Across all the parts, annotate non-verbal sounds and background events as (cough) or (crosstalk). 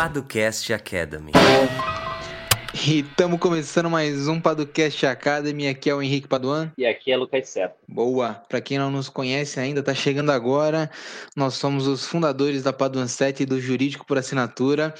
Paducast Academy. E estamos começando mais um Paducast Academy. Aqui é o Henrique Paduan. E aqui é Lucas Seto. Boa! Para quem não nos conhece ainda, está chegando agora. Nós somos os fundadores da Paduan 7 e do Jurídico por Assinatura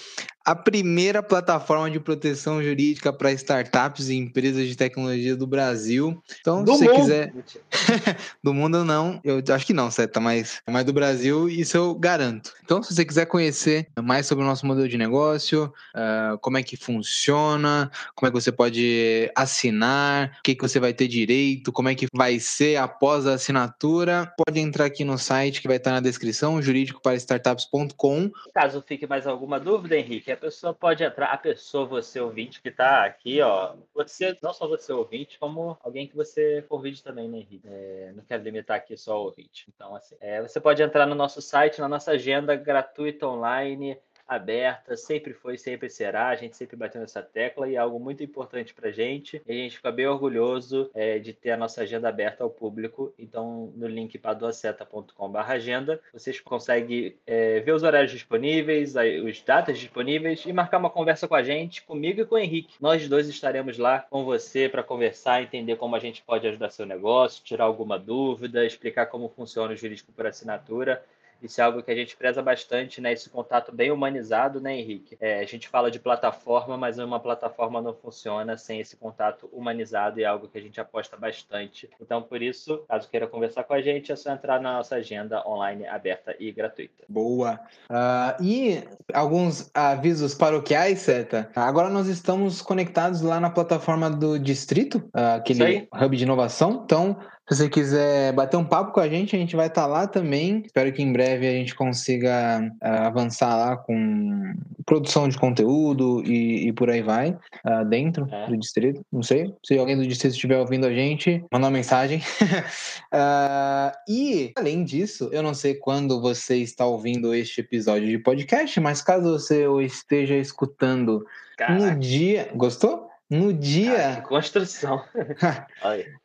a primeira plataforma de proteção jurídica para startups e empresas de tecnologia do Brasil. Então, do se você mundo. quiser. (laughs) do mundo não, eu acho que não, certo? Mas, mas do Brasil, isso eu garanto. Então, se você quiser conhecer mais sobre o nosso modelo de negócio, uh, como é que funciona, como é que você pode assinar, o que, que você vai ter direito, como é que vai ser após a assinatura, pode entrar aqui no site que vai estar na descrição, jurídicoparastartups.com. Caso fique mais alguma dúvida, Henrique, que a pessoa pode entrar, a pessoa, você ouvinte que está aqui, ó, você, não só você ouvinte, como alguém que você convide também, né, Henrique? É, não quero limitar aqui só o ouvinte. Então, assim, é, você pode entrar no nosso site, na nossa agenda gratuita online, aberta, sempre foi, sempre será. A gente sempre bateu nessa tecla e é algo muito importante para a gente. E a gente fica bem orgulhoso é, de ter a nossa agenda aberta ao público. Então, no link paduaceta.com/agenda, vocês conseguem é, ver os horários disponíveis, os datas disponíveis e marcar uma conversa com a gente, comigo e com o Henrique. Nós dois estaremos lá com você para conversar, entender como a gente pode ajudar seu negócio, tirar alguma dúvida, explicar como funciona o jurídico por assinatura isso é algo que a gente preza bastante, né? Esse contato bem humanizado, né, Henrique? É, a gente fala de plataforma, mas uma plataforma não funciona sem esse contato humanizado e é algo que a gente aposta bastante. Então, por isso, caso queira conversar com a gente, é só entrar na nossa agenda online aberta e gratuita. Boa! Uh, e alguns avisos paroquiais, Seta? Agora nós estamos conectados lá na plataforma do Distrito, uh, aquele hub de inovação. Então, se você quiser bater um papo com a gente, a gente vai estar tá lá também. Espero que em breve a gente consiga uh, avançar lá com produção de conteúdo e, e por aí vai, uh, dentro é. do distrito. Não sei. Se alguém do distrito estiver ouvindo a gente, manda uma mensagem. uh, (laughs) e, além disso, eu não sei quando você está ouvindo este episódio de podcast, mas caso você o esteja escutando Caraca. no dia. Gostou? No dia. (laughs) Ah, construção.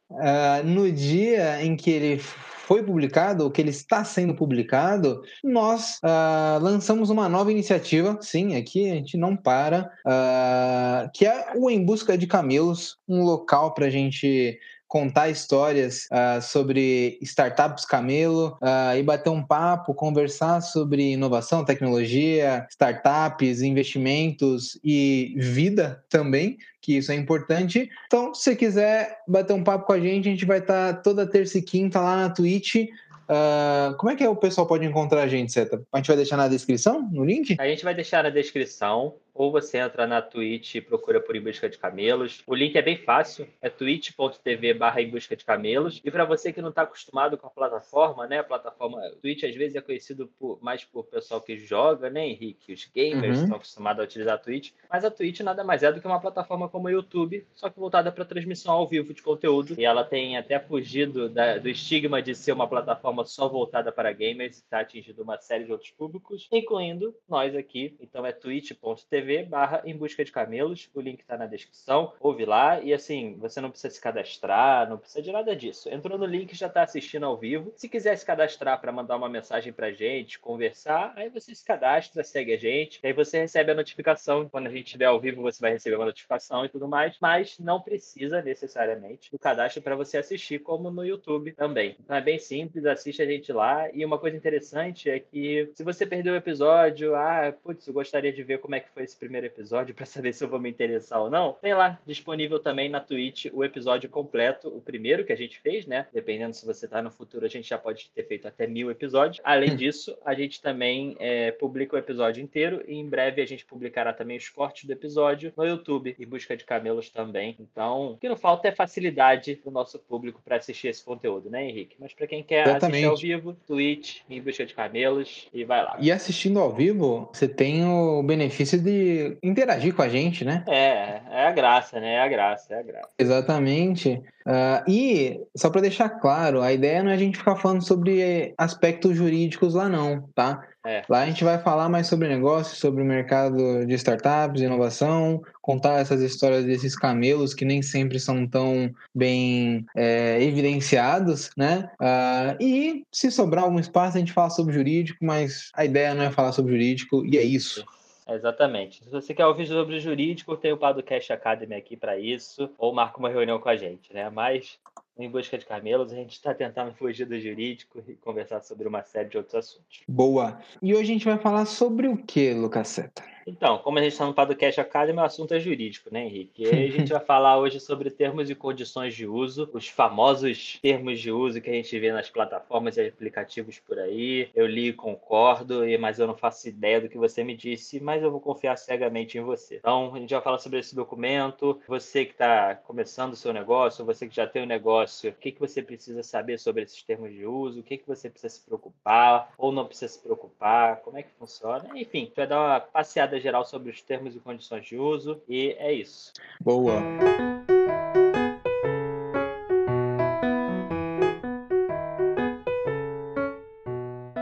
uh, no dia em que ele foi publicado, ou que ele está sendo publicado, nós uh, lançamos uma nova iniciativa, sim, aqui a gente não para, uh, que é o Em Busca de Camelos, um local para a gente contar histórias uh, sobre startups camelo uh, e bater um papo, conversar sobre inovação, tecnologia, startups, investimentos e vida também, que isso é importante. Então, se você quiser bater um papo com a gente, a gente vai estar toda terça e quinta lá na Twitch. Uh, como é que o pessoal pode encontrar a gente, Seta? A gente vai deixar na descrição, no link? A gente vai deixar na descrição ou você entra na Twitch e procura por Em Busca de Camelos. O link é bem fácil, é twitch.tv barra Em Busca de Camelos. E para você que não está acostumado com a plataforma, né? A plataforma Twitch às vezes é conhecido por, mais por pessoal que joga, né, Henrique? Os gamers uhum. estão acostumados a utilizar a Twitch. Mas a Twitch nada mais é do que uma plataforma como o YouTube, só que voltada para transmissão ao vivo de conteúdo. E ela tem até fugido da, do estigma de ser uma plataforma só voltada para gamers, está atingindo uma série de outros públicos, incluindo nós aqui. Então é twitch.tv barra em busca de camelos. O link está na descrição. Ouve lá. E assim, você não precisa se cadastrar, não precisa de nada disso. Entrou no link, já está assistindo ao vivo. Se quiser se cadastrar para mandar uma mensagem para gente, conversar, aí você se cadastra, segue a gente. Aí você recebe a notificação. Quando a gente estiver ao vivo, você vai receber uma notificação e tudo mais. Mas não precisa necessariamente do cadastro para você assistir, como no YouTube também. Então é bem simples, assiste a gente lá. E uma coisa interessante é que se você perdeu o episódio, ah, putz, eu gostaria de ver como é que foi esse esse primeiro episódio para saber se eu vou me interessar ou não, tem lá disponível também na Twitch o episódio completo, o primeiro que a gente fez, né? Dependendo se você tá no futuro, a gente já pode ter feito até mil episódios. Além hum. disso, a gente também é, publica o episódio inteiro e em breve a gente publicará também os cortes do episódio no YouTube, em busca de camelos também. Então, o que não falta é facilidade do nosso público para assistir esse conteúdo, né, Henrique? Mas para quem quer Exatamente. assistir ao vivo, Twitch, em busca de camelos e vai lá. E assistindo ao vivo, você tem o benefício de interagir com a gente, né? É, é a graça, né? É a graça, é a graça. Exatamente. Uh, e, só para deixar claro, a ideia não é a gente ficar falando sobre aspectos jurídicos lá, não, tá? É. Lá a gente vai falar mais sobre negócios, sobre o mercado de startups, inovação, contar essas histórias desses camelos que nem sempre são tão bem é, evidenciados, né? Uh, e se sobrar algum espaço, a gente fala sobre jurídico, mas a ideia não é falar sobre jurídico, e é isso. Exatamente. Se você quer ouvir sobre jurídico, tem o Podcast Academy aqui para isso, ou marca uma reunião com a gente, né? Mas em busca de camelos, a gente está tentando fugir do jurídico e conversar sobre uma série de outros assuntos. Boa. E hoje a gente vai falar sobre o que, Lucas Seta? Então, como a gente está no Podcast Academy, o assunto é jurídico, né, Henrique? E a gente (laughs) vai falar hoje sobre termos e condições de uso, os famosos termos de uso que a gente vê nas plataformas e aplicativos por aí. Eu li e concordo, mas eu não faço ideia do que você me disse, mas eu vou confiar cegamente em você. Então, a gente vai falar sobre esse documento. Você que está começando o seu negócio, você que já tem um negócio, o que, que você precisa saber sobre esses termos de uso, o que, que você precisa se preocupar ou não precisa se preocupar, como é que funciona. Enfim, gente vai dar uma passeada geral sobre os termos e condições de uso e é isso. Boa.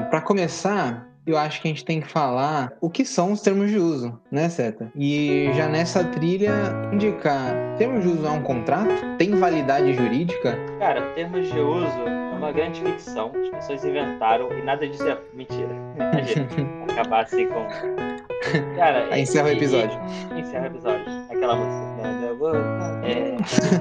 Para começar, eu acho que a gente tem que falar o que são os termos de uso, né, Seta? E já nessa trilha, indicar: termos de uso é um contrato? Tem validade jurídica? Cara, termos de uso é uma grande ficção. As pessoas inventaram e nada disso é mentira. Imagina, (laughs) acabar assim com Cara, Aí encerra e, o episódio. E, encerra o episódio. Aquela música. Né?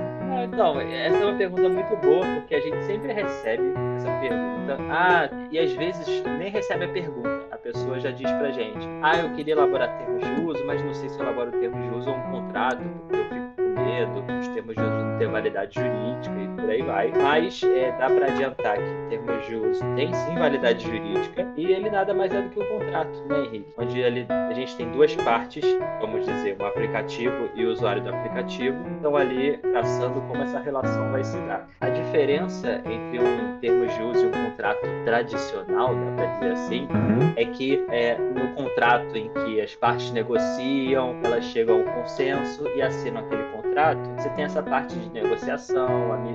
(laughs) Então, essa é uma pergunta muito boa, porque a gente sempre recebe essa pergunta. Ah, e às vezes nem recebe a pergunta. A pessoa já diz pra gente: Ah, eu queria elaborar termos de uso, mas não sei se eu elaboro termos de uso ou um contrato, porque eu fico medo, os termos de uso têm validade jurídica e por aí vai. Mas é, dá para adiantar que termos de uso tem sim validade jurídica e ele nada mais é do que um contrato, né, Henrique? Onde ele, a gente tem duas partes, vamos dizer, o aplicativo e o usuário do aplicativo, estão ali traçando como essa relação vai se dar. A diferença entre um termo de uso e um contrato tradicional, dá para dizer assim, uhum. é que é, no contrato em que as partes negociam, elas chegam a um consenso e assinam aquele contrato, você tem essa parte de negociação,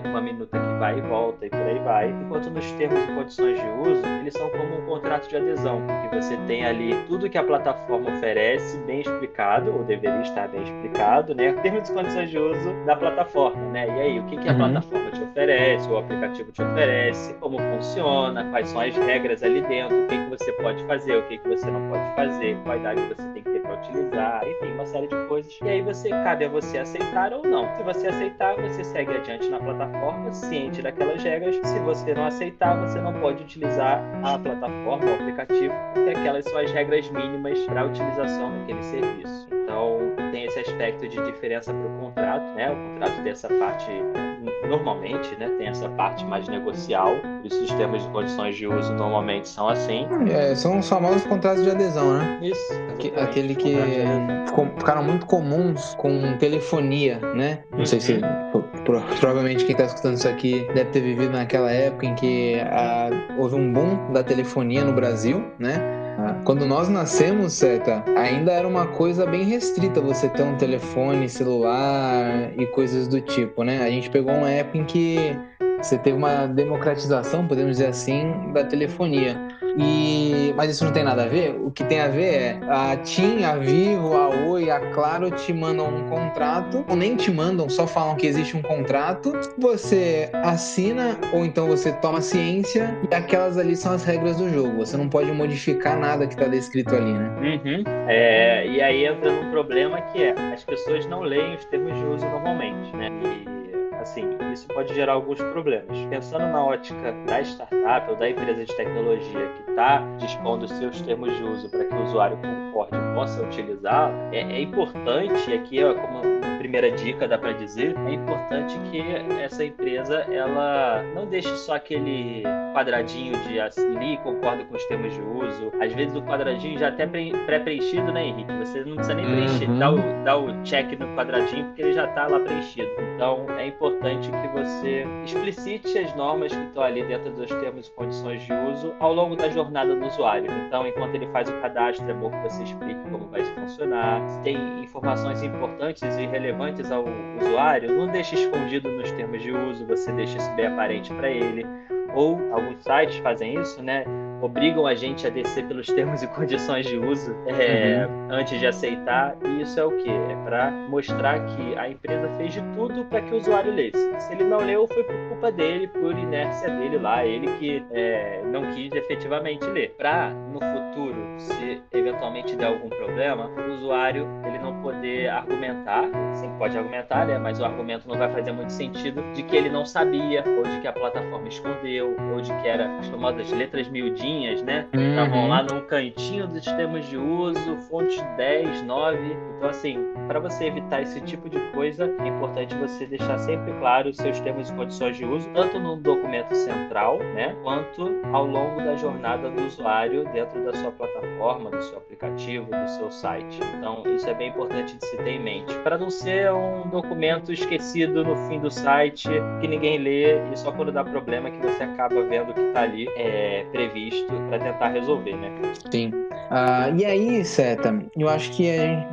uma minuta que vai e volta e por aí vai. Enquanto nos termos e condições de uso, eles são como um contrato de adesão, que você tem ali tudo que a plataforma oferece bem explicado, ou deveria estar bem explicado, né? Termos e condições de uso da plataforma, né? E aí, o que, que a uhum. plataforma te oferece, o aplicativo te oferece, como funciona, quais são as regras ali dentro, o que, que você pode fazer, o que, que você não pode fazer, qual idade você tem que ter para utilizar, enfim, uma série de coisas. E aí você cabe a você aceitar ou não. Se você aceitar, você segue adiante na plataforma, ciente daquelas regras. Se você não aceitar, você não pode utilizar a plataforma, o aplicativo, porque aquelas são as regras mínimas para a utilização daquele serviço. Então, tem esse aspecto de diferença para o contrato, né? O contrato tem essa parte normalmente, né, tem essa parte mais negocial, os termos de condições de uso normalmente são assim. É, são os famosos contratos de adesão, né? Isso. Aquele que ficaram muito comuns com telefonia, né? Não uhum. sei se uhum. provavelmente quem está escutando isso aqui deve ter vivido naquela época em que a, houve um boom da telefonia no Brasil, né? Quando nós nascemos, Seta, ainda era uma coisa bem restrita você ter um telefone celular e coisas do tipo, né? A gente pegou uma época em que você teve uma democratização, podemos dizer assim, da telefonia. E, mas isso não tem nada a ver. O que tem a ver é a TIM, a Vivo, a Oi, a Claro te mandam um contrato, ou nem te mandam, só falam que existe um contrato. Você assina, ou então você toma ciência, e aquelas ali são as regras do jogo. Você não pode modificar nada que está descrito ali, né? Uhum. É, e aí entra num problema que é as pessoas não leem os termos de uso normalmente, né? E assim, isso pode gerar alguns problemas. Pensando na ótica da startup ou da empresa de tecnologia que está dispondo os seus termos de uso para que o usuário concorde e possa utilizar, é, é importante, aqui é como primeira dica, dá para dizer, é importante que essa empresa ela não deixe só aquele quadradinho de ali concordo com os termos de uso. Às vezes o quadradinho já até pré-preenchido, né, Henrique? Você não precisa nem preencher, uhum. dá, o, dá o check no quadradinho porque ele já está lá preenchido. Então é importante que você explicite as normas que estão ali dentro dos termos e condições de uso ao longo da jornada do usuário. Então, enquanto ele faz o cadastro, é bom que você explique como vai funcionar. Se tem informações importantes e relevantes ao usuário, não deixe escondido nos termos de uso, você deixa isso bem aparente para ele. Ou alguns sites fazem isso, né? Obrigam a gente a descer pelos termos e condições de uso é, uhum. antes de aceitar. E isso é o que? É para mostrar que a empresa fez de tudo para que o usuário lesse. Se ele não leu, foi por culpa dele, por inércia dele lá, ele que é, não quis efetivamente ler. Para no futuro, se eventualmente der algum problema, o usuário ele não poder argumentar, sim, pode argumentar, né? Mas o argumento não vai fazer muito sentido de que ele não sabia, ou de que a plataforma escondeu, ou de que era as famosas letras miudinhas, né? Uhum. Estavam lá num cantinho dos termos de uso, fonte 10, 9. Então, assim, para você evitar esse tipo de coisa, é importante você deixar sempre claro os seus termos e condições de uso, tanto no documento central, né? Quanto ao longo da jornada do usuário dentro da sua plataforma, do seu aplicativo, do seu site. Então, isso é bem importante de se ter em mente. Para não ser um documento esquecido no fim do site, que ninguém lê e só quando dá problema que você acaba vendo que está ali é, previsto para tentar resolver, né? Sim. Uh, e aí, Seta, eu acho que é,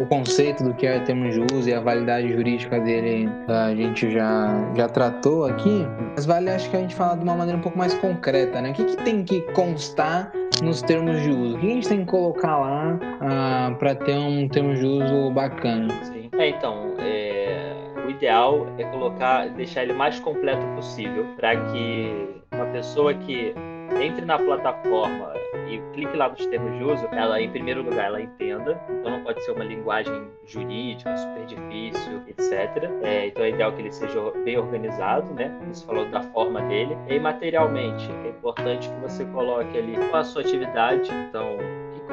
o conceito do que é termos de uso e a validade jurídica dele a gente já, já tratou aqui, mas vale acho que a gente falar de uma maneira um pouco mais concreta, né? O que, que tem que constar nos termos de uso? O que a gente tem que colocar lá uh, para ter um termo de uso bacana? Sim. É, então, é, o ideal é colocar, deixar ele mais completo possível para que uma pessoa que entre na plataforma e clique lá nos termos de uso, ela, em primeiro lugar, ela entenda. Então, não pode ser uma linguagem jurídica super difícil, etc. É, então, é ideal que ele seja bem organizado, né? Você falou da forma dele. E materialmente, é importante que você coloque ali qual a sua atividade. Então,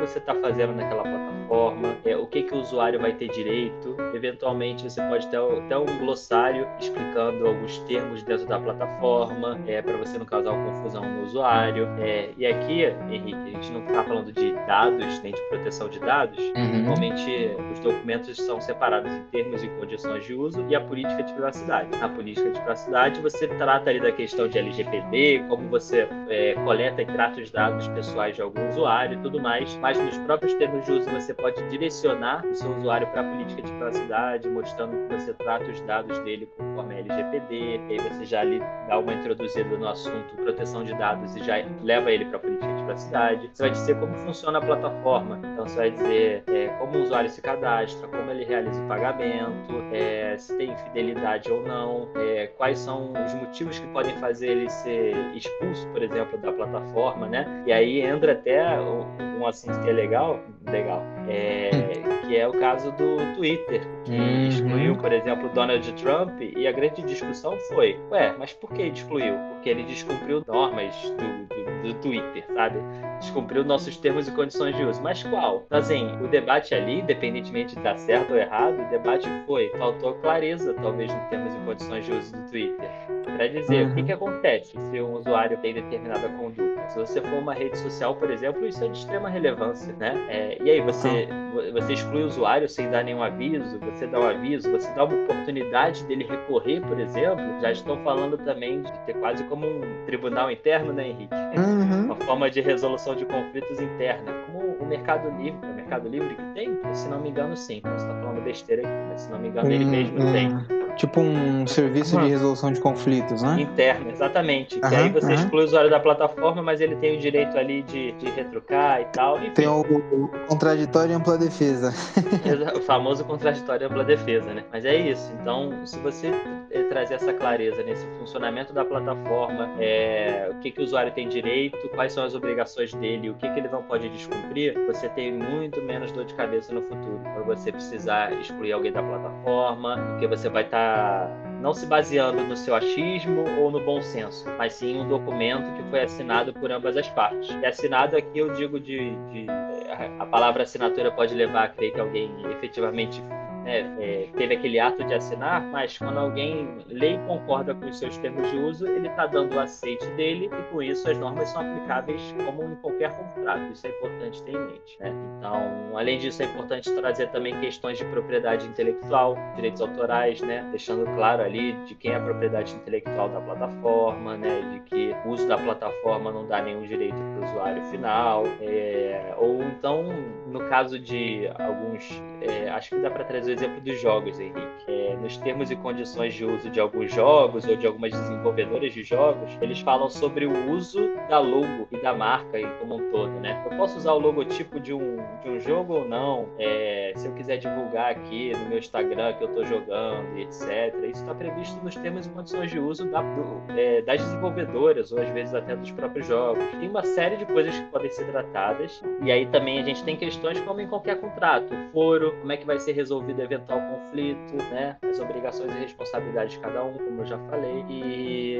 você está fazendo naquela plataforma, é, o que, que o usuário vai ter direito. Eventualmente, você pode ter até um glossário explicando alguns termos dentro da plataforma, é, para você não causar confusão no usuário. É, e aqui, Henrique, a gente não está falando de dados, nem de proteção de dados. Uhum. Normalmente, os documentos são separados em termos e condições de uso e a política de privacidade. Na política de privacidade, você trata ali da questão de LGPD, como você é, coleta e trata os dados pessoais de algum usuário e tudo mais mas nos próprios termos de uso você pode direcionar o seu usuário para a política de privacidade, mostrando que você trata os dados dele conforme a LGPD, e aí você já ali dá uma introduzida no assunto proteção de dados e já leva ele para a política de privacidade. Você vai dizer como funciona a plataforma, então você vai dizer é, como o usuário se cadastra, como ele realiza o pagamento, é, se tem infidelidade ou não, é, quais são os motivos que podem fazer ele ser expulso, por exemplo, da plataforma, né? E aí entra até um assunto que é legal, legal, é, que é o caso do Twitter, que uhum. excluiu, por exemplo, Donald Trump, e a grande discussão foi, ué, mas por que excluiu? Porque ele descumpriu normas do, do, do Twitter, sabe? Descumpriu nossos termos e condições de uso. Mas qual? Então, assim, o debate ali, independentemente de estar certo ou errado, o debate foi, faltou clareza, talvez, nos termos e condições de uso do Twitter. Para dizer, uhum. o que, que acontece se um usuário tem determinada conduta? Se você for uma rede social, por exemplo, isso é de extrema relevância, né? É, e aí, você, você exclui o usuário sem dar nenhum aviso, você dá um aviso, você dá uma oportunidade dele recorrer, por exemplo, já estão falando também de ter quase como um tribunal interno, né, Henrique? Uhum. Uma forma de resolução de conflitos interna, como o Mercado Livre, o Mercado Livre que tem, se não me engano, sim. Você está falando besteira aqui, mas se não me engano, uhum. ele mesmo tem. Tipo um serviço uhum. de resolução de conflitos, né? Interno, exatamente. Uhum, que aí você uhum. exclui o usuário da plataforma, mas ele tem o direito ali de, de retrucar e tal. Enfim. Tem o, o contraditório e ampla defesa. (laughs) o famoso contraditório e ampla defesa, né? Mas é isso. Então, se você eh, trazer essa clareza nesse funcionamento da plataforma, é, o que, que o usuário tem direito, quais são as obrigações dele, o que, que ele não pode descumprir, você tem muito menos dor de cabeça no futuro. Quando você precisar excluir alguém da plataforma, porque você vai estar não se baseando no seu achismo ou no bom senso, mas sim um documento que foi assinado por ambas as partes. E assinado aqui eu digo de, de a palavra assinatura pode levar a crer que alguém efetivamente né, é, teve aquele ato de assinar, mas quando alguém lê e concorda com os seus termos de uso, ele está dando o aceite dele e com isso as normas são aplicáveis como em qualquer contrato. Isso é importante ter em mente. Né? Então, além disso, é importante trazer também questões de propriedade intelectual, direitos autorais, né? deixando claro ali de quem é a propriedade intelectual da plataforma, né? de que o uso da plataforma não dá nenhum direito para o usuário final, é... ou então, no caso de alguns, é... acho que dá para trazer exemplo dos jogos, Henrique. É, nos termos e condições de uso de alguns jogos ou de algumas desenvolvedoras de jogos, eles falam sobre o uso da logo e da marca como um todo, né? Eu posso usar o logotipo de um, de um jogo ou não, é, se eu quiser divulgar aqui no meu Instagram que eu estou jogando e etc. Isso está previsto nos termos e condições de uso da, do, é, das desenvolvedoras ou às vezes até dos próprios jogos. Tem uma série de coisas que podem ser tratadas e aí também a gente tem questões como em qualquer contrato, o foro, como é que vai ser resolvido eventual conflito, né? As obrigações e responsabilidades de cada um, como eu já falei. E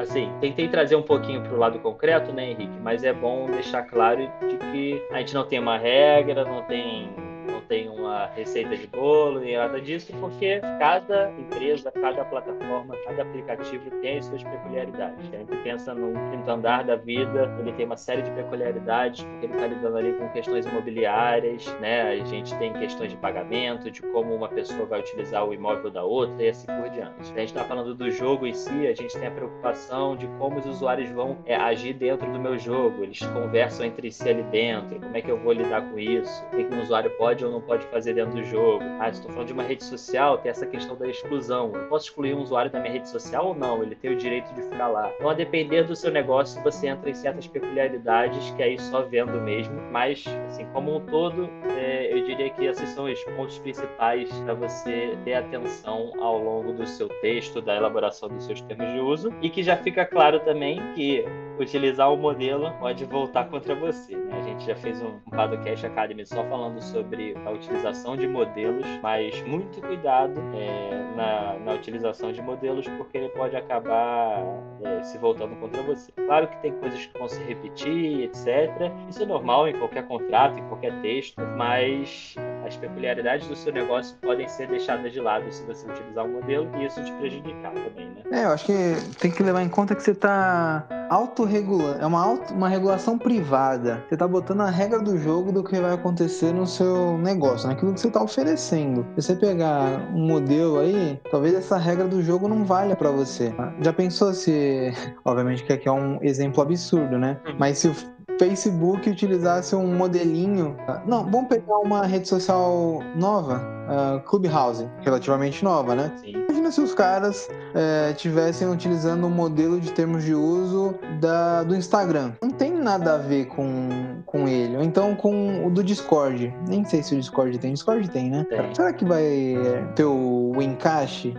assim, tentei trazer um pouquinho para o lado concreto, né, Henrique? Mas é bom deixar claro de que a gente não tem uma regra, não tem tem uma receita de bolo nem nada disso, porque cada empresa, cada plataforma, cada aplicativo tem as suas peculiaridades. A gente pensa no quinto andar da vida, ele tem uma série de peculiaridades, porque ele está lidando ali com questões imobiliárias, né? A gente tem questões de pagamento, de como uma pessoa vai utilizar o imóvel da outra e assim por diante. A gente está falando do jogo em si, a gente tem a preocupação de como os usuários vão é, agir dentro do meu jogo, eles conversam entre si ali dentro, como é que eu vou lidar com isso, o que um usuário pode ou não pode fazer dentro do jogo. Ah, estou falando de uma rede social, tem essa questão da exclusão. Eu posso excluir um usuário da minha rede social ou não? Ele tem o direito de ficar lá. Então, a depender do seu negócio, você entra em certas peculiaridades que aí só vendo mesmo. Mas, assim, como um todo, é, eu diria que esses são os pontos principais para você ter atenção ao longo do seu texto, da elaboração dos seus termos de uso. E que já fica claro também que utilizar o modelo pode voltar contra você. Né? A gente já fez um, Padocast Academy só falando sobre a utilização de modelos, mas muito cuidado é, na, na, utilização de modelos, porque ele pode acabar é, se voltando contra você. Claro que tem coisas que vão se repetir, etc. Isso é normal em qualquer contrato, em qualquer texto, mas as peculiaridades do seu negócio podem ser deixadas de lado se você utilizar um modelo e isso te prejudicar também, né? É, eu acho que tem que levar em conta que você está autorregulando, é uma, auto, uma regulação privada. Você está botando a regra do jogo do que vai acontecer no seu negócio, naquilo que você está oferecendo. Se você pegar um modelo aí, talvez essa regra do jogo não valha para você. Já pensou se, (laughs) obviamente que aqui é um exemplo absurdo, né? Uhum. Mas se o Facebook utilizasse um modelinho. Não, vamos pegar uma rede social nova, uh, Clubhouse, relativamente nova, né? Sim. Imagina se os caras estivessem eh, utilizando um modelo de termos de uso da, do Instagram. Não tem nada a ver com, com ele. Ou então com o do Discord. Nem sei se o Discord tem. Discord tem, né? Tem. Será que vai ter o, o encaixe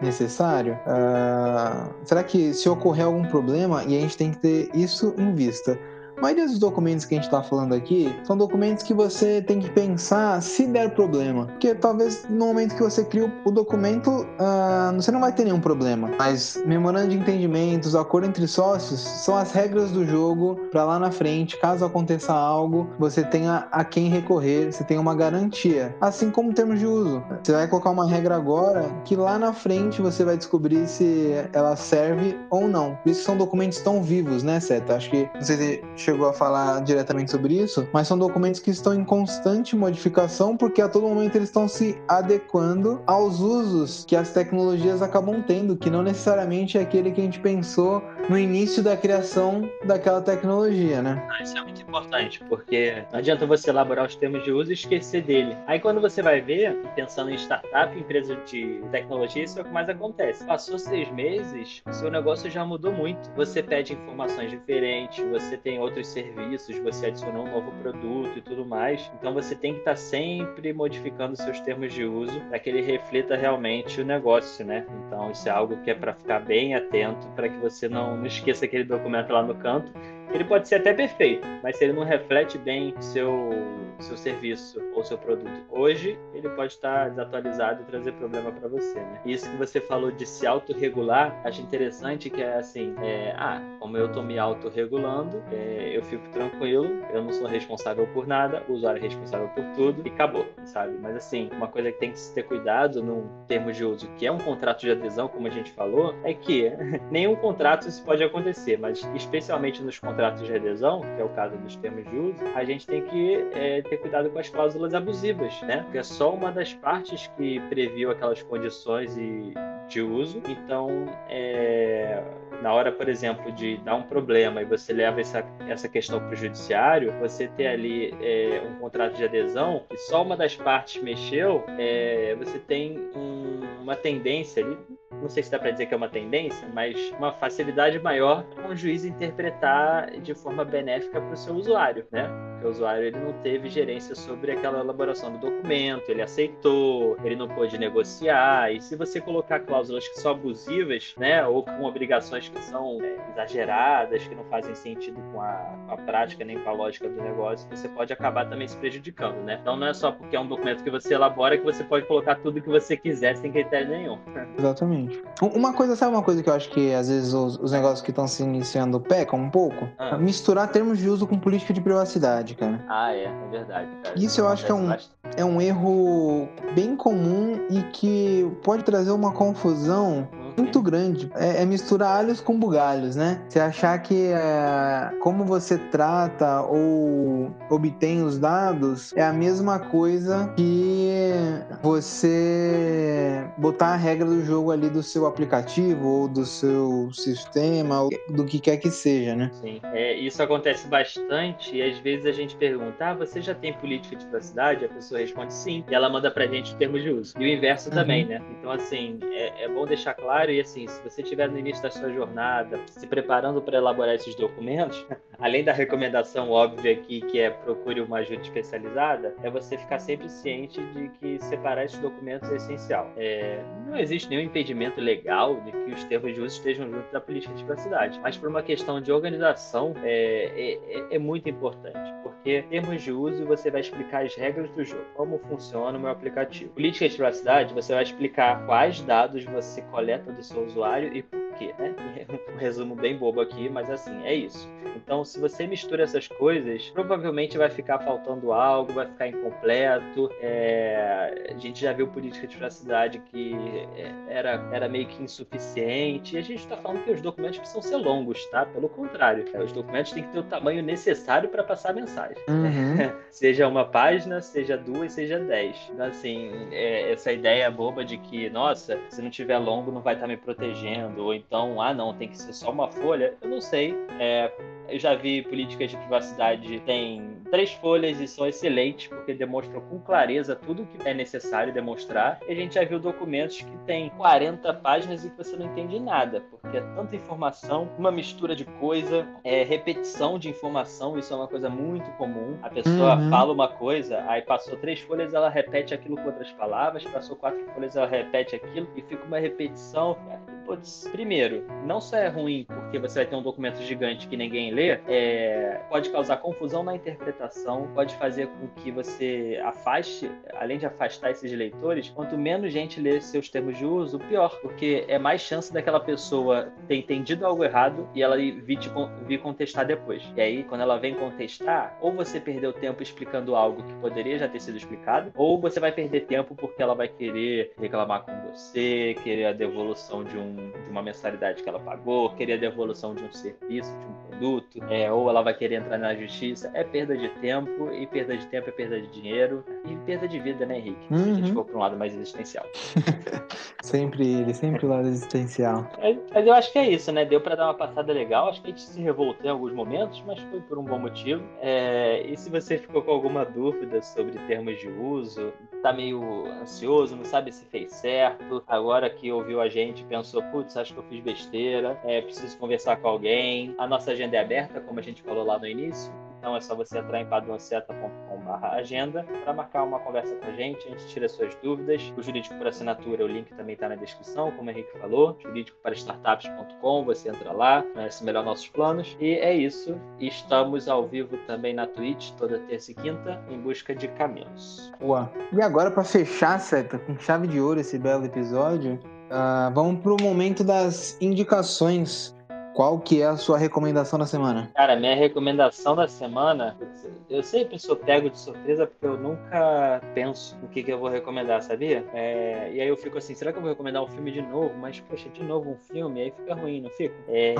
necessário? Uh, será que se ocorrer algum problema, e a gente tem que ter isso em vista, a maioria dos documentos que a gente está falando aqui são documentos que você tem que pensar se der problema. Porque talvez no momento que você cria o documento, uh, você não vai ter nenhum problema. Mas memorando de entendimentos, acordo entre sócios, são as regras do jogo para lá na frente, caso aconteça algo, você tenha a quem recorrer, você tenha uma garantia. Assim como termos de uso. Você vai colocar uma regra agora que lá na frente você vai descobrir se ela serve ou não. Por isso são documentos tão vivos, né, Seta? Acho que não sei se chegou a falar diretamente sobre isso, mas são documentos que estão em constante modificação porque a todo momento eles estão se adequando aos usos que as tecnologias acabam tendo, que não necessariamente é aquele que a gente pensou no início da criação daquela tecnologia, né? Ah, isso é muito importante, porque não adianta você elaborar os termos de uso e esquecer dele. Aí quando você vai ver, pensando em startup, empresa de tecnologia, isso é o que mais acontece. Passou seis meses, o seu negócio já mudou muito. Você pede informações diferentes, você tem outros serviços, você adicionou um novo produto e tudo mais. Então você tem que estar sempre modificando seus termos de uso para que ele reflita realmente o negócio, né? Então isso é algo que é para ficar bem atento para que você não, não esqueça aquele documento lá no canto. Ele pode ser até perfeito, mas se ele não reflete bem seu seu serviço ou seu produto hoje, ele pode estar desatualizado e trazer problema para você, né? Isso que você falou de se autorregular, acho interessante que é assim, é, ah, como eu estou me autorregulando, é, eu fico tranquilo, eu não sou responsável por nada, o usuário é responsável por tudo e acabou, sabe? Mas assim, uma coisa que tem que se ter cuidado no termo de uso, que é um contrato de adesão, como a gente falou, é que (laughs) nenhum contrato isso pode acontecer, mas especialmente nos contratos de adesão, que é o caso dos termos de uso, a gente tem que é, ter cuidado com as cláusulas abusivas, né? Porque é só uma das partes que previu aquelas condições e de uso. Então, é, na hora, por exemplo, de dar um problema e você leva essa, essa questão para o judiciário, você ter ali é, um contrato de adesão e só uma das partes mexeu, é, você tem um uma tendência ali, não sei se dá para dizer que é uma tendência, mas uma facilidade maior para um juiz interpretar de forma benéfica para o seu usuário, né? Porque o usuário ele não teve gerência sobre aquela elaboração do documento, ele aceitou, ele não pôde negociar. E se você colocar cláusulas que são abusivas, né, ou com obrigações que são é, exageradas, que não fazem sentido com a, a, prática nem com a lógica do negócio, você pode acabar também se prejudicando, né? Então não é só porque é um documento que você elabora que você pode colocar tudo que você quiser sem critério nenhum. Exatamente. Uma coisa, sabe uma coisa que eu acho que às vezes os, os negócios que estão se iniciando pecam um pouco? Ah. Misturar termos de uso com política de privacidade, cara. Ah, é, é verdade. Cara. Isso eu acho que é um, é um erro bem comum e que pode trazer uma confusão muito grande. É, é, misturar alhos com bugalhos, né? Você achar que é, como você trata ou obtém os dados é a mesma coisa que você botar a regra do jogo ali do seu aplicativo ou do seu sistema, ou do que quer que seja, né? Sim, é, isso acontece bastante e às vezes a gente pergunta, ah, você já tem política de privacidade? A pessoa responde sim, e ela manda pra gente termos de uso. E o inverso uhum. também, né? Então, assim, é, é bom deixar claro e assim, se você estiver no início da sua jornada, se preparando para elaborar esses documentos, (laughs) além da recomendação óbvia aqui, que é procure uma ajuda especializada, é você ficar sempre ciente de que separar esses documentos é essencial. É, não existe nenhum impedimento legal de que os termos de uso estejam junto da política de privacidade, mas por uma questão de organização é, é, é muito importante, termos de uso você vai explicar as regras do jogo, como funciona o meu aplicativo. Política de privacidade você vai explicar quais dados você coleta do seu usuário e por quê, né? (laughs) Um resumo bem bobo aqui, mas assim, é isso. Então, se você mistura essas coisas, provavelmente vai ficar faltando algo, vai ficar incompleto. É... A gente já viu política de privacidade que é, era, era meio que insuficiente. E a gente está falando que os documentos precisam ser longos, tá? Pelo contrário, os documentos têm que ter o tamanho necessário para passar a mensagem. Uhum. (laughs) seja uma página, seja duas, seja dez. Então, assim, é, essa ideia boba de que, nossa, se não tiver longo não vai estar tá me protegendo, ou então, ah, não, tem que ser só uma folha. Eu não sei. É, eu já vi políticas de privacidade tem três folhas e são excelentes porque demonstram com clareza tudo o que é necessário demonstrar. E a gente já viu documentos que tem 40 páginas e que você não entende nada, porque é tanta informação, uma mistura de coisa, é repetição de informação, isso é uma coisa muito comum. A pessoa uhum. fala uma coisa, aí passou três folhas, ela repete aquilo com outras palavras, passou quatro folhas, ela repete aquilo e fica uma repetição. Putz, primeiro, não só é ruim porque você vai ter um documento gigante que ninguém lê, é, pode causar confusão na interpretação, pode fazer com que você afaste, além de afastar esses leitores, quanto menos gente lê seus termos de uso, pior, porque é mais chance daquela pessoa ter entendido algo errado e ela vir, te, vir contestar depois. E aí, quando ela vem contestar, ou você perdeu tempo explicando algo que poderia já ter sido explicado, ou você vai perder tempo porque ela vai querer reclamar com você, querer a devolução de um de uma mensalidade que ela pagou, querer a devolução de um serviço, de um produto, é, ou ela vai querer entrar na justiça. É perda de tempo, e perda de tempo é perda de dinheiro, e perda de vida, né, Henrique? Uhum. Se a gente uhum. for para um lado mais existencial. (laughs) sempre ele, sempre o lado existencial. Mas, mas, eu acho que é isso, né? Deu para dar uma passada legal. Acho que a gente se revoltou em alguns momentos, mas foi por um bom motivo. É, e se você ficou com alguma dúvida sobre termos de uso, tá meio ansioso, não sabe se fez certo, agora que ouviu a gente pensou, putz, acho que eu fiz besteira, é, preciso conversar com alguém. A nossa agenda é aberta, como a gente falou lá no início. Então é só você entrar em padrãoceta.com.br agenda para marcar uma conversa com a gente, a gente tira suas dúvidas. O jurídico por assinatura, o link também está na descrição, como o Henrique falou. Jurídico para startups.com, você entra lá, conhece melhor nossos planos. E é isso. Estamos ao vivo também na Twitch, toda terça e quinta, em busca de caminhos. Boa. E agora, para fechar, Seta, com chave de ouro esse belo episódio, uh, vamos para o momento das indicações qual que é a sua recomendação da semana? Cara, minha recomendação da semana, eu sempre sou pego de surpresa porque eu nunca penso o que, que eu vou recomendar, sabia? É, e aí eu fico assim, será que eu vou recomendar um filme de novo? Mas, poxa, de novo um filme, aí fica ruim, não fica? É...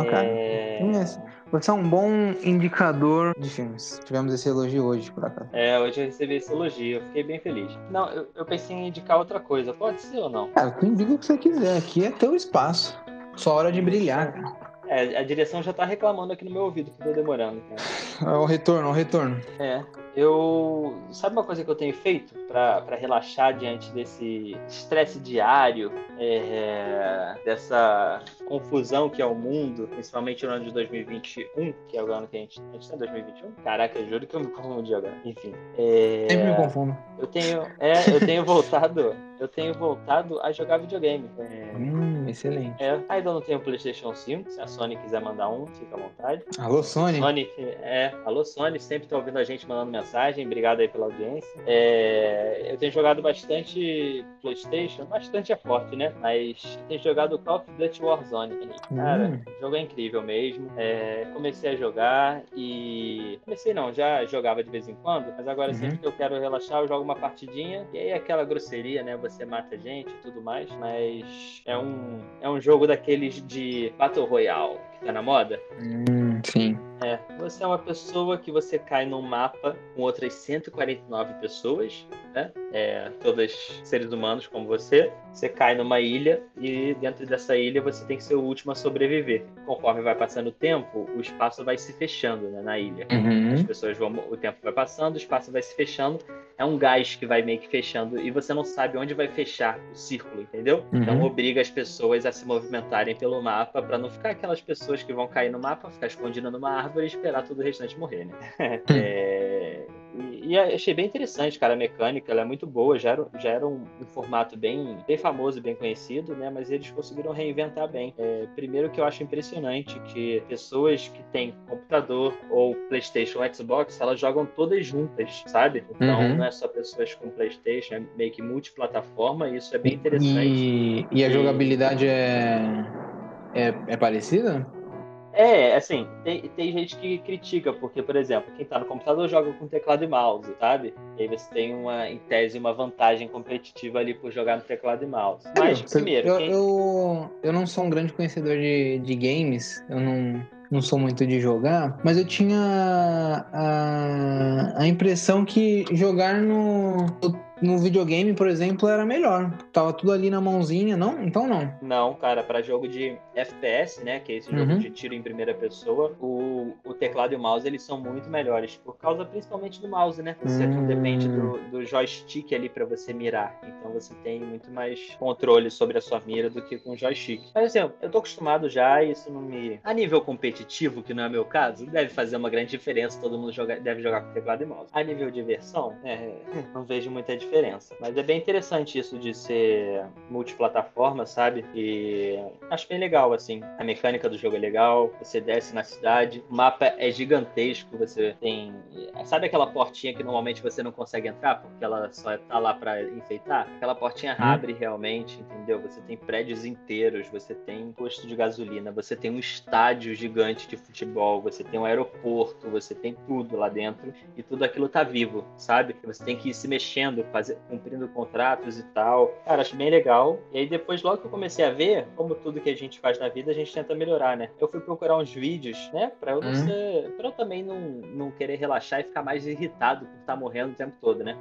Você é um bom indicador de filmes. Tivemos esse elogio hoje, por acaso. É, hoje eu recebi esse elogio, eu fiquei bem feliz. Não, eu, eu pensei em indicar outra coisa, pode ser ou não? Cara, tu indica o que você quiser, aqui é teu espaço. Só hora de brilhar, cara. É, a direção já tá reclamando aqui no meu ouvido que tô demorando, cara. É o retorno, é o retorno. É. Eu. Sabe uma coisa que eu tenho feito para relaxar diante desse estresse diário, é, dessa confusão que é o mundo, principalmente no ano de 2021, que é o ano que a gente. A gente tá em 2021? Caraca, eu juro que eu me confundi agora. Enfim. É, Sempre me confundo. Eu tenho. É, eu tenho (laughs) voltado. Eu tenho voltado a jogar videogame. É, Hum, excelente. é, ainda não tenho PlayStation 5. Se a Sony quiser mandar um, fica à vontade. Alô, Sony. Sony, é, alô Sony, sempre tá ouvindo a gente mandando mensagem, obrigado aí pela audiência. É, eu tenho jogado bastante Playstation, bastante é forte, né? Mas tenho jogado Call of Duty Warzone. Cara, Hum. o jogo é incrível mesmo. É, comecei a jogar e... Comecei não, já jogava de vez em quando, mas agora Uhum. sempre que eu quero relaxar, eu jogo uma partidinha. E aí aquela grosseria, né? Você mata gente e tudo mais, mas é um, é um jogo daqueles de Battle Royale, que tá na moda. Hum, sim. É, você é uma pessoa que você cai num mapa com outras 149 pessoas, né? É, todas seres humanos como você. Você cai numa ilha e dentro dessa ilha você tem que ser o último a sobreviver. Conforme vai passando o tempo, o espaço vai se fechando né, na ilha. As Uhum. pessoas vão, o tempo vai passando, o espaço vai se fechando. É um gás que vai meio que fechando e você não sabe onde vai fechar o círculo, entendeu? Uhum. Então obriga as pessoas a se movimentarem pelo mapa para não ficar aquelas pessoas que vão cair no mapa, ficar escondidas numa árvore e esperar todo o restante morrer, né? (laughs) É, E, achei bem interessante, cara, a mecânica, ela é muito boa, já era, já era um, um formato bem, bem famoso, bem conhecido, né? Mas eles conseguiram reinventar bem. É, primeiro que eu acho impressionante que pessoas que têm computador ou Playstation ou Xbox, elas jogam todas juntas, sabe? Então Uhum. não é só pessoas com Playstation, é meio que multiplataforma, e isso é bem interessante. E, e a jogabilidade é, é, é parecida? É, assim, tem, tem gente que critica, porque, por exemplo, quem tá no computador joga com teclado e mouse, sabe? E aí você tem, uma, em tese, uma vantagem competitiva ali por jogar no teclado e mouse. Mas, Você- primeiro, eu, quem... eu, eu não sou um grande conhecedor de, de games, eu não, não sou muito de jogar, mas eu tinha a, a impressão que jogar no, no videogame, por exemplo, era melhor. Tava tudo ali na mãozinha, não? Então não. Não, cara, para jogo de FPS, né, que é esse jogo Uhum. de tiro em primeira pessoa, o, o teclado e o mouse, eles são muito melhores, por causa principalmente do mouse, né? Você não Hum. depende do, do joystick ali para você mirar, então você tem muito mais controle sobre a sua mira do que com o joystick. Mas assim, eu tô acostumado já, e isso não me... A nível competitivo, que não é meu caso, deve fazer uma grande diferença, todo mundo joga, deve jogar com teclado e mouse. A nível de versão, é, não vejo muita diferença. Mas é bem interessante isso de ser multiplataforma, sabe? E acho bem legal, assim. A mecânica do jogo é legal, você desce na cidade, o mapa é gigantesco, você tem. Sabe aquela portinha que normalmente você não consegue entrar, porque ela só tá lá pra enfeitar? Aquela portinha abre realmente, entendeu? Você tem prédios inteiros, você tem posto de gasolina, você tem um estádio gigante de futebol, você tem um aeroporto, você tem tudo lá dentro e tudo aquilo tá vivo, sabe? Você tem que ir se mexendo, fazer, cumprindo contratos e tal. Cara, acho bem legal. E aí depois, logo que eu comecei a ver, como tudo que a gente faz na vida, a gente tenta melhorar, né? Eu fui procurar uns vídeos, né? Pra eu não Hum. ser. Pra eu também não, não querer relaxar e ficar mais irritado por estar morrendo o tempo todo, né?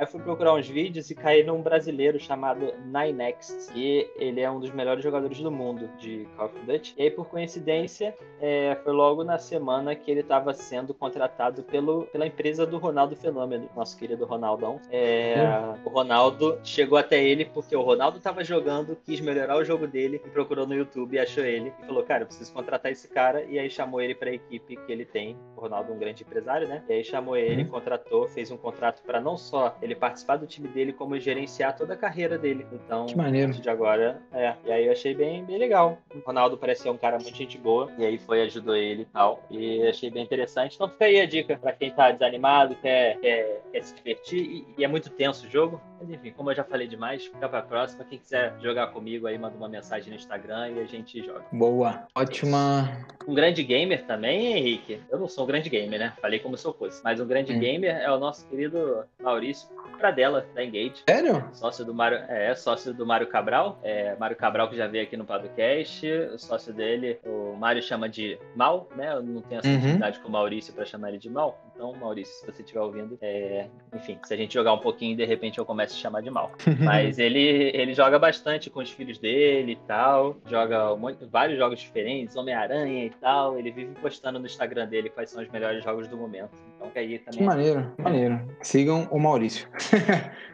Aí fui procurar uns vídeos e caí num brasileiro chamado Ninext, que ele é um dos melhores jogadores do mundo de Call of Duty. E aí, por coincidência, é, foi logo na semana que ele estava sendo contratado pelo, pela empresa do Ronaldo Fenômeno, nosso querido Ronaldão. É, O Ronaldo chegou até ele porque o Ronaldo estava jogando, quis melhorar o jogo dele e procurou no YouTube e achou ele. E falou, cara, eu preciso contratar esse cara. E aí chamou ele para a equipe que ele tem. O Ronaldo é um grande empresário, né? E aí chamou ele, Uhum. contratou, fez um contrato para não só ele participar do time dele, como gerenciar toda a carreira dele. Então, Que maneiro. de agora, é. E aí eu achei bem, bem legal. O Ronaldo parece ser um cara muito gente boa. E aí foi, ajudou ele e tal. E achei bem interessante. Então fica aí a dica pra quem tá desanimado, quer, quer, quer se divertir. E, e é muito tenso o jogo. Mas enfim, como eu já falei demais, fica pra próxima. Quem quiser jogar comigo aí, manda uma mensagem no Instagram e a gente joga. Boa. Ótima. Um grande gamer também, Henrique. Eu não sou um grande gamer, né? Falei como se eu fosse. Mas um grande Hum. gamer é o nosso querido Maurício Pradella, da Engage. Sério? Sócio do Mário, é, sócio do Mário Cabral. É, Mário Cabral que já veio aqui no podcast. O sócio dele, o Mário chama de Mal, né? Eu não tenho essa intimidade uhum. com o Maurício para chamar ele de Mal. Então, Maurício, se você estiver ouvindo, é... enfim, se a gente jogar um pouquinho, de repente eu começo a chamar de Mal. (laughs) Mas ele, ele joga bastante com os filhos dele e tal, joga vários jogos diferentes, Homem-Aranha e tal. Ele vive postando no Instagram dele quais são os melhores jogos do momento. Então, que aí também. Que maneiro, maneiro. Sigam o Maurício. (laughs)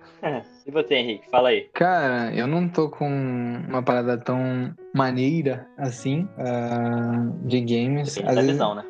e você, Henrique? Fala aí. Cara, eu não tô com uma parada tão maneira assim uh, de games. Depende Às da vezes... visão, né?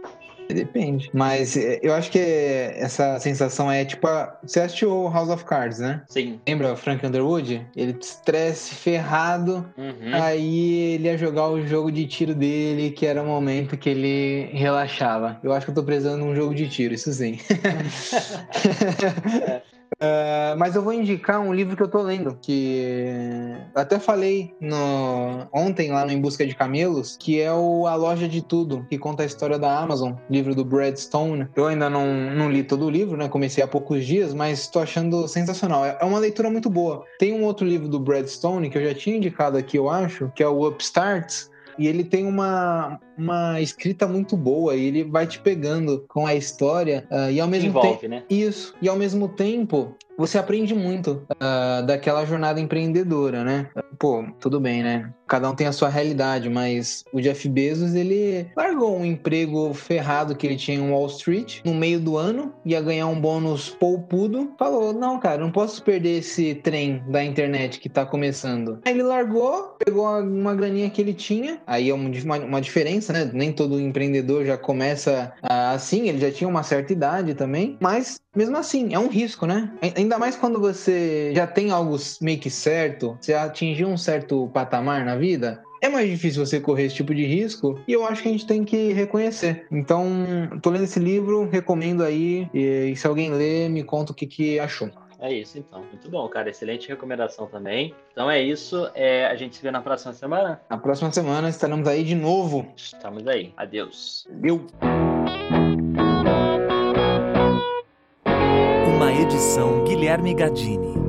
Depende. Mas é, eu acho que essa sensação é tipo. A... Você assistiu House of Cards, né? Sim. Lembra o Frank Underwood? Ele estresse ferrado. Uhum. Aí ele ia jogar o jogo de tiro dele, que era o momento que ele relaxava. Eu acho que eu tô precisando de um jogo de tiro, isso sim. (laughs) (laughs) é. Uh, mas eu vou indicar um livro que eu tô lendo, que até falei no... ontem lá no Em Busca de Camelos, que é o A Loja de Tudo, que conta a história da Amazon, livro do Brad Stone. Eu ainda não, não li todo o livro, né? Comecei há poucos dias, mas tô achando sensacional. É, é uma leitura muito boa. Tem um outro livro do Brad Stone que eu já tinha indicado aqui, eu acho, que é o Upstarts, e ele tem uma, uma escrita muito boa e ele vai te pegando com a história uh, e ao mesmo tempo né? isso e ao mesmo tempo você aprende muito uh, daquela jornada empreendedora, né? Pô, tudo bem, né? Cada um tem a sua realidade, mas o Jeff Bezos, ele largou um emprego ferrado que ele tinha em Wall Street no meio do ano, ia ganhar um bônus poupudo. Falou: Não, cara, não posso perder esse trem da internet que tá começando. Aí ele largou, pegou uma graninha que ele tinha, aí é uma, uma diferença, né? Nem todo empreendedor já começa assim, ele já tinha uma certa idade também, mas mesmo assim, é um risco, né? Ainda mais quando você já tem algo meio que certo, você atingiu um certo patamar na vida, é mais difícil você correr esse tipo de risco e eu acho que a gente tem que reconhecer. Então, tô lendo esse livro, recomendo aí e, se alguém ler, me conta o que, que achou. É isso então. Muito bom, cara. Excelente recomendação também. Então é isso. É, a gente se vê na próxima semana. Na próxima semana estaremos aí de novo. Estamos aí. Adeus. Eu. Uma edição Guilherme Gadini.